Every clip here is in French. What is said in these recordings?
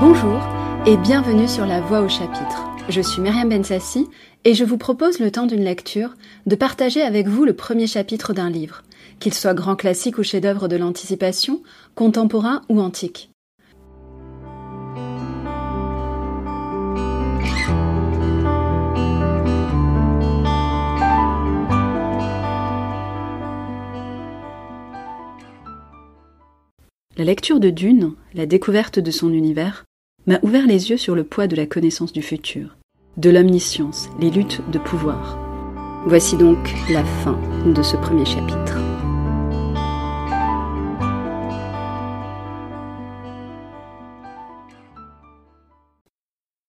Bonjour et bienvenue sur La Voix au chapitre. Je suis Myriam Bensassi et je vous propose le temps d'une lecture de partager avec vous le premier chapitre d'un livre, qu'il soit grand classique ou chef-d'œuvre de l'anticipation, contemporain ou antique. Lecture de Dune, la découverte de son univers, m'a ouvert les yeux sur le poids de la connaissance du futur, de l'omniscience, les luttes de pouvoir. Voici donc la fin de ce premier chapitre.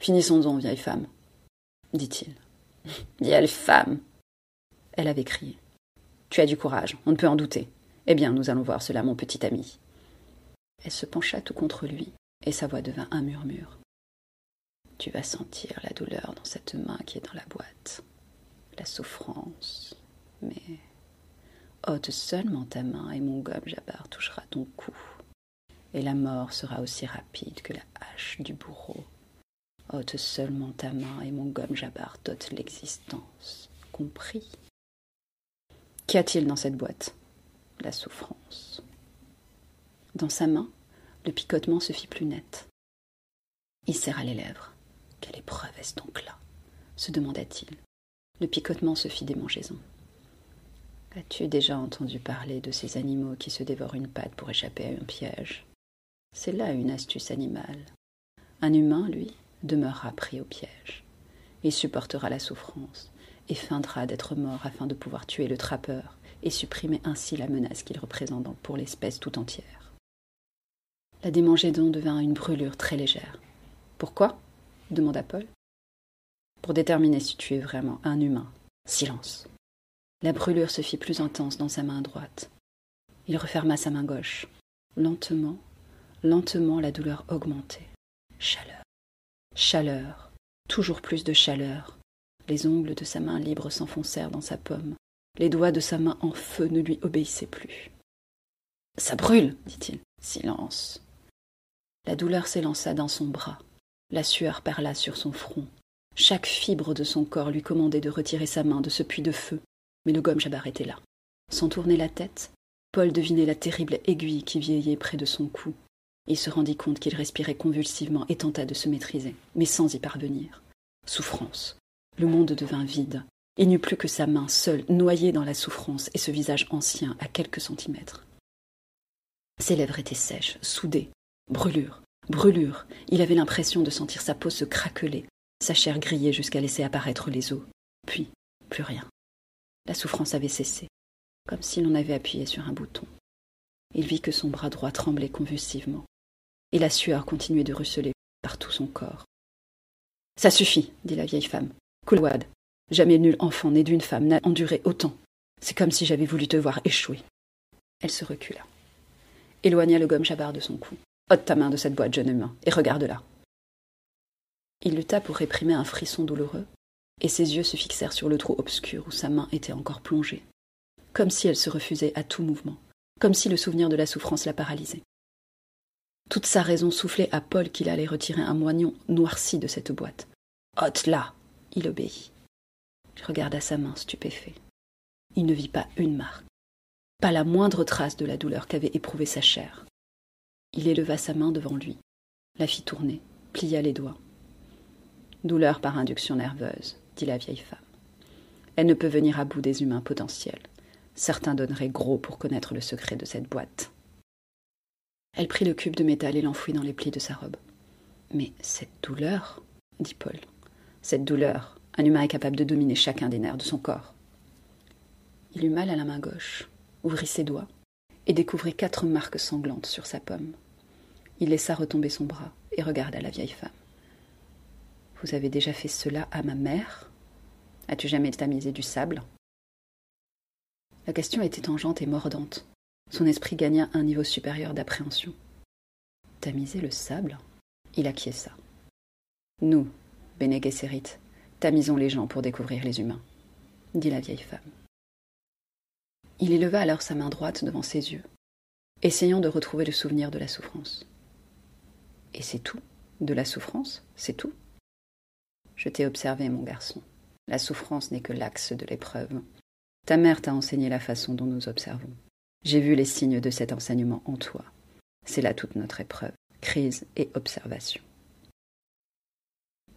Finissons-en, vieille femme, dit-il. Vieille femme Elle avait crié. Tu as du courage, on ne peut en douter. Eh bien, nous allons voir cela, mon petit ami. Elle se pencha tout contre lui, et sa voix devint un murmure. Tu vas sentir la douleur dans cette main qui est dans la boîte, la souffrance, mais ôte seulement ta main et mon gobe jabbar touchera ton cou, et la mort sera aussi rapide que la hache du bourreau. ôte seulement ta main et mon gomme jabbar dote l'existence. Compris Qu'y a-t-il dans cette boîte? La souffrance. Dans sa main, le picotement se fit plus net. Il serra les lèvres. Quelle épreuve est-ce donc là? se demanda-t-il. Le picotement se fit démangeaison. As-tu déjà entendu parler de ces animaux qui se dévorent une patte pour échapper à un piège? C'est là une astuce animale. Un humain, lui, demeurera pris au piège. Il supportera la souffrance et feindra d'être mort afin de pouvoir tuer le trappeur et supprimer ainsi la menace qu'il représente pour l'espèce tout entière. La démangeaison devint une brûlure très légère. Pourquoi? demanda Paul. Pour déterminer si tu es vraiment un humain. Silence. La brûlure se fit plus intense dans sa main droite. Il referma sa main gauche. Lentement, lentement, la douleur augmentait. Chaleur. Chaleur. Toujours plus de chaleur. Les ongles de sa main libre s'enfoncèrent dans sa pomme. Les doigts de sa main en feu ne lui obéissaient plus. Ça brûle, dit-il. Silence. La douleur s'élança dans son bras. La sueur perla sur son front. Chaque fibre de son corps lui commandait de retirer sa main de ce puits de feu, mais le gomme Jabbar était là. Sans tourner la tête, Paul devinait la terrible aiguille qui vieillait près de son cou. Il se rendit compte qu'il respirait convulsivement et tenta de se maîtriser, mais sans y parvenir. Souffrance. Le monde devint vide. Il n'eut plus que sa main seule, noyée dans la souffrance, et ce visage ancien à quelques centimètres. Ses lèvres étaient sèches, soudées, Brûlure, brûlure. Il avait l'impression de sentir sa peau se craqueler, sa chair griller jusqu'à laisser apparaître les os. Puis, plus rien. La souffrance avait cessé, comme si l'on avait appuyé sur un bouton. Il vit que son bras droit tremblait convulsivement, et la sueur continuait de ruisseler par tout son corps. Ça suffit, dit la vieille femme. Coulouad, jamais nul enfant né d'une femme n'a enduré autant. C'est comme si j'avais voulu te voir échouer. Elle se recula, éloigna le gomme jabard de son cou. Ôte ta main de cette boîte, jeune humain, et regarde-la. Il lutta pour réprimer un frisson douloureux, et ses yeux se fixèrent sur le trou obscur où sa main était encore plongée, comme si elle se refusait à tout mouvement, comme si le souvenir de la souffrance la paralysait. Toute sa raison soufflait à Paul qu'il allait retirer un moignon noirci de cette boîte. Ôte-la Il obéit. Il regarda sa main stupéfait. Il ne vit pas une marque, pas la moindre trace de la douleur qu'avait éprouvée sa chair. Il éleva sa main devant lui, la fit tourner, plia les doigts. Douleur par induction nerveuse, dit la vieille femme. Elle ne peut venir à bout des humains potentiels. Certains donneraient gros pour connaître le secret de cette boîte. Elle prit le cube de métal et l'enfouit dans les plis de sa robe. Mais cette douleur, dit Paul, cette douleur, un humain est capable de dominer chacun des nerfs de son corps. Il eut mal à la main gauche, ouvrit ses doigts, et découvrit quatre marques sanglantes sur sa pomme. Il laissa retomber son bras et regarda la vieille femme. Vous avez déjà fait cela à ma mère? As-tu jamais tamisé du sable? La question était tangente et mordante. Son esprit gagna un niveau supérieur d'appréhension. Tamiser le sable? Il acquiesça. Nous, Bene tamisons les gens pour découvrir les humains, dit la vieille femme. Il éleva alors sa main droite devant ses yeux, essayant de retrouver le souvenir de la souffrance. Et c'est tout De la souffrance C'est tout Je t'ai observé, mon garçon. La souffrance n'est que l'axe de l'épreuve. Ta mère t'a enseigné la façon dont nous observons. J'ai vu les signes de cet enseignement en toi. C'est là toute notre épreuve, crise et observation.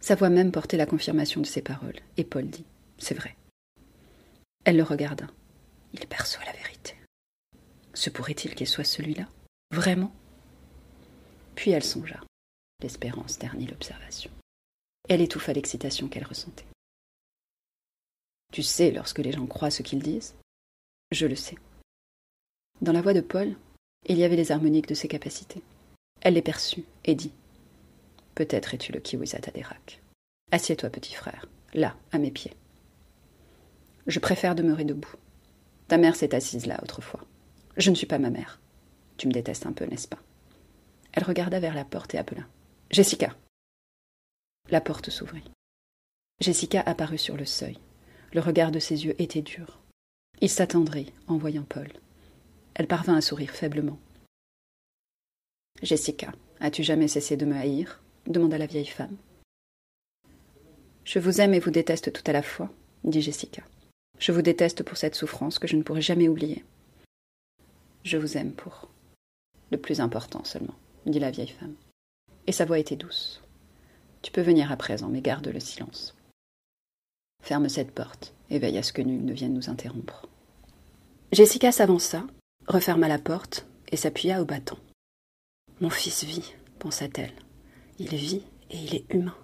Sa voix même portait la confirmation de ses paroles, et Paul dit C'est vrai. Elle le regarda. Il perçoit la vérité. Se pourrait-il qu'il soit celui-là? Vraiment? Puis elle songea. L'espérance ternit l'observation. Elle étouffa l'excitation qu'elle ressentait. Tu sais lorsque les gens croient ce qu'ils disent Je le sais. Dans la voix de Paul, il y avait les harmoniques de ses capacités. Elle les perçut et dit Peut-être es-tu le Kiwisata d'Erak. Assieds-toi, petit frère, là, à mes pieds. Je préfère demeurer debout. Ta mère s'est assise là autrefois. Je ne suis pas ma mère. Tu me détestes un peu, n'est-ce pas? Elle regarda vers la porte et appela. Jessica La porte s'ouvrit. Jessica apparut sur le seuil. Le regard de ses yeux était dur. Il s'attendrit en voyant Paul. Elle parvint à sourire faiblement. Jessica, as-tu jamais cessé de me haïr? demanda la vieille femme. Je vous aime et vous déteste tout à la fois, dit Jessica. Je vous déteste pour cette souffrance que je ne pourrai jamais oublier. Je vous aime pour le plus important seulement, dit la vieille femme. Et sa voix était douce. Tu peux venir à présent, mais garde le silence. Ferme cette porte et veille à ce que nul ne vienne nous interrompre. Jessica s'avança, referma la porte et s'appuya au bâton. Mon fils vit, pensa-t-elle. Il vit et il est humain.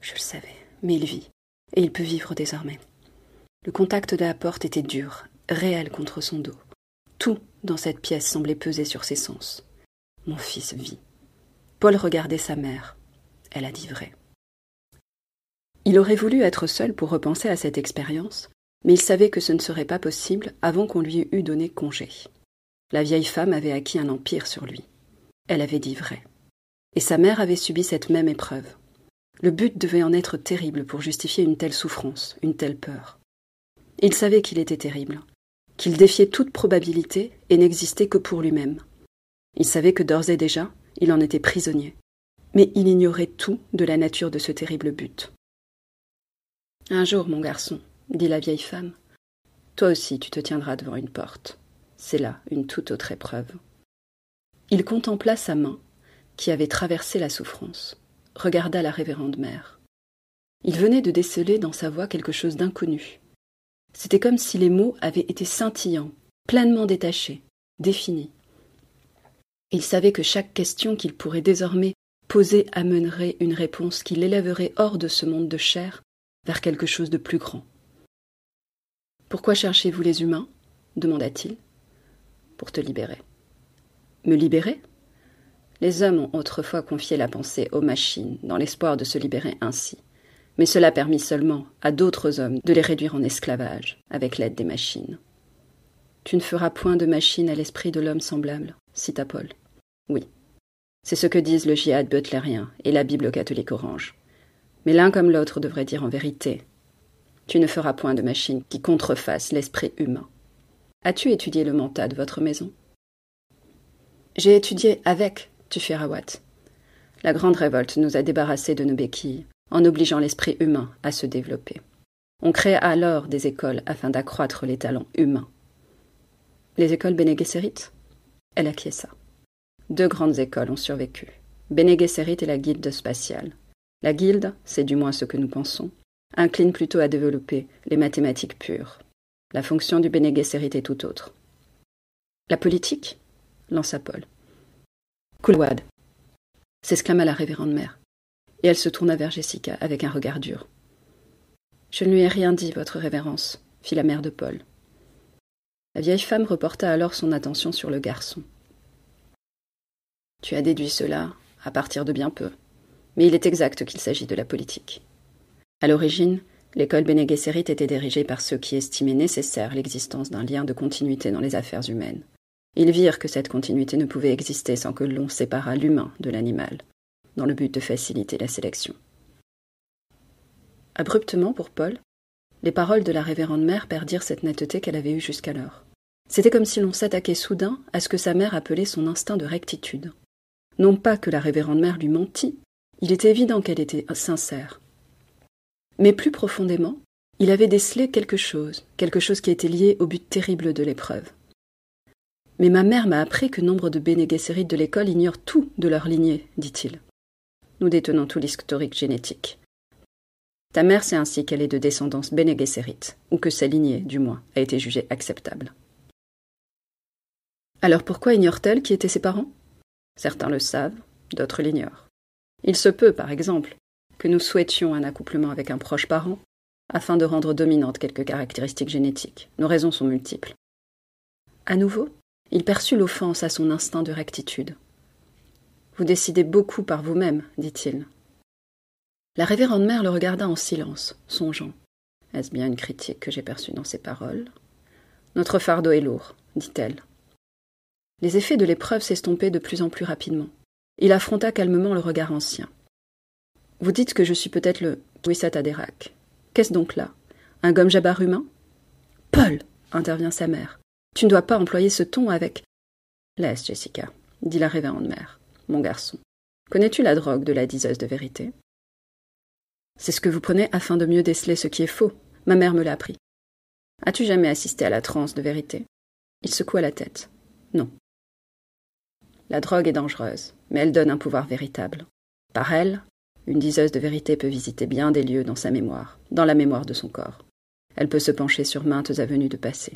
Je le savais, mais il vit, et il peut vivre désormais. Le contact de la porte était dur, réel contre son dos. Tout dans cette pièce semblait peser sur ses sens. Mon fils vit. Paul regardait sa mère. Elle a dit vrai. Il aurait voulu être seul pour repenser à cette expérience, mais il savait que ce ne serait pas possible avant qu'on lui eût donné congé. La vieille femme avait acquis un empire sur lui. Elle avait dit vrai. Et sa mère avait subi cette même épreuve. Le but devait en être terrible pour justifier une telle souffrance, une telle peur. Il savait qu'il était terrible, qu'il défiait toute probabilité et n'existait que pour lui-même. Il savait que d'ores et déjà, il en était prisonnier. Mais il ignorait tout de la nature de ce terrible but. Un jour, mon garçon, dit la vieille femme, toi aussi tu te tiendras devant une porte. C'est là une toute autre épreuve. Il contempla sa main, qui avait traversé la souffrance, regarda la révérende mère. Il venait de déceler dans sa voix quelque chose d'inconnu. C'était comme si les mots avaient été scintillants, pleinement détachés, définis. Il savait que chaque question qu'il pourrait désormais poser amènerait une réponse qui l'élèverait hors de ce monde de chair vers quelque chose de plus grand. Pourquoi cherchez-vous les humains? demanda-t-il. Pour te libérer. Me libérer? Les hommes ont autrefois confié la pensée aux machines, dans l'espoir de se libérer ainsi. Mais cela permit seulement à d'autres hommes de les réduire en esclavage, avec l'aide des machines. Tu ne feras point de machine à l'esprit de l'homme semblable, cita Paul. Oui. C'est ce que disent le djihad butlérien et la Bible catholique orange. Mais l'un comme l'autre devrait dire en vérité. Tu ne feras point de machine qui contrefasse l'esprit humain. As-tu étudié le mentat de votre maison? J'ai étudié avec, Tufirawat. La grande révolte nous a débarrassés de nos béquilles, en obligeant l'esprit humain à se développer. On créa alors des écoles afin d'accroître les talents humains. Les écoles Bene Elle acquiesça. Deux grandes écoles ont survécu. Bene et la guilde spatiale. La guilde, c'est du moins ce que nous pensons, incline plutôt à développer les mathématiques pures. La fonction du Bene est tout autre. La politique lança Paul. Kulwad s'exclama la révérende mère, et elle se tourna vers Jessica avec un regard dur. Je ne lui ai rien dit, votre révérence, fit la mère de Paul. La vieille femme reporta alors son attention sur le garçon. Tu as déduit cela à partir de bien peu, mais il est exact qu'il s'agit de la politique. À l'origine, l'école Bene était dirigée par ceux qui estimaient nécessaire l'existence d'un lien de continuité dans les affaires humaines, ils virent que cette continuité ne pouvait exister sans que l'on séparât l'humain de l'animal, dans le but de faciliter la sélection. Abruptement pour Paul, les paroles de la révérende mère perdirent cette netteté qu'elle avait eue jusqu'alors. C'était comme si l'on s'attaquait soudain à ce que sa mère appelait son instinct de rectitude. Non pas que la révérende mère lui mentît, il était évident qu'elle était sincère. Mais plus profondément, il avait décelé quelque chose, quelque chose qui était lié au but terrible de l'épreuve. Mais ma mère m'a appris que nombre de Bene de l'école ignorent tout de leur lignée, dit-il. Nous détenons tout l'historique génétique. Ta mère sait ainsi qu'elle est de descendance Bene ou que sa lignée, du moins, a été jugée acceptable. Alors pourquoi ignore-t-elle qui étaient ses parents? Certains le savent, d'autres l'ignorent. Il se peut, par exemple, que nous souhaitions un accouplement avec un proche parent afin de rendre dominantes quelques caractéristiques génétiques. Nos raisons sont multiples. À nouveau, il perçut l'offense à son instinct de rectitude. Vous décidez beaucoup par vous-même, dit-il. La révérende mère le regarda en silence, songeant. Est-ce bien une critique que j'ai perçue dans ces paroles? Notre fardeau est lourd, dit-elle. Les effets de l'épreuve s'estompaient de plus en plus rapidement. Il affronta calmement le regard ancien. Vous dites que je suis peut-être le Wissat Adérak. Qu'est-ce donc là? Un gomme jabar humain? Paul intervient sa mère. Tu ne dois pas employer ce ton avec. Laisse, Jessica, dit la révérende mère. Mon garçon. Connais-tu la drogue de la diseuse de vérité? C'est ce que vous prenez afin de mieux déceler ce qui est faux. Ma mère me l'a appris. As-tu jamais assisté à la transe de vérité? Il secoua la tête. Non. La drogue est dangereuse, mais elle donne un pouvoir véritable. Par elle, une diseuse de vérité peut visiter bien des lieux dans sa mémoire, dans la mémoire de son corps. Elle peut se pencher sur maintes avenues de passé,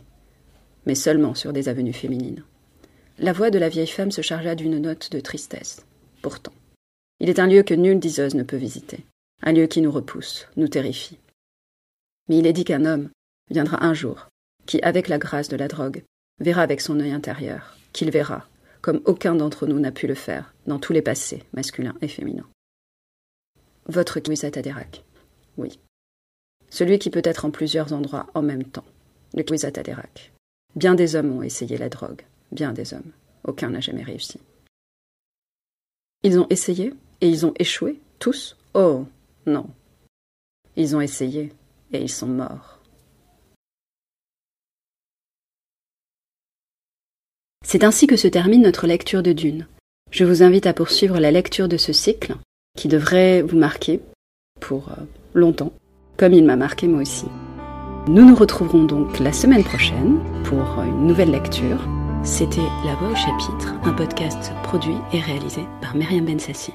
mais seulement sur des avenues féminines. La voix de la vieille femme se chargea d'une note de tristesse. Pourtant, il est un lieu que nulle diseuse ne peut visiter, un lieu qui nous repousse, nous terrifie. Mais il est dit qu'un homme viendra un jour, qui, avec la grâce de la drogue, verra avec son œil intérieur, qu'il verra, comme aucun d'entre nous n'a pu le faire dans tous les passés, masculins et féminins. Votre Kwisat Aderak. Oui. Celui qui peut être en plusieurs endroits en même temps. Le Aderak. Bien des hommes ont essayé la drogue. Bien des hommes. Aucun n'a jamais réussi. Ils ont essayé et ils ont échoué, tous? Oh, non. Ils ont essayé et ils sont morts. C'est ainsi que se termine notre lecture de Dune. Je vous invite à poursuivre la lecture de ce cycle, qui devrait vous marquer pour euh, longtemps, comme il m'a marqué moi aussi. Nous nous retrouverons donc la semaine prochaine pour une nouvelle lecture. C'était La Voix au chapitre, un podcast produit et réalisé par Myriam Bensassi.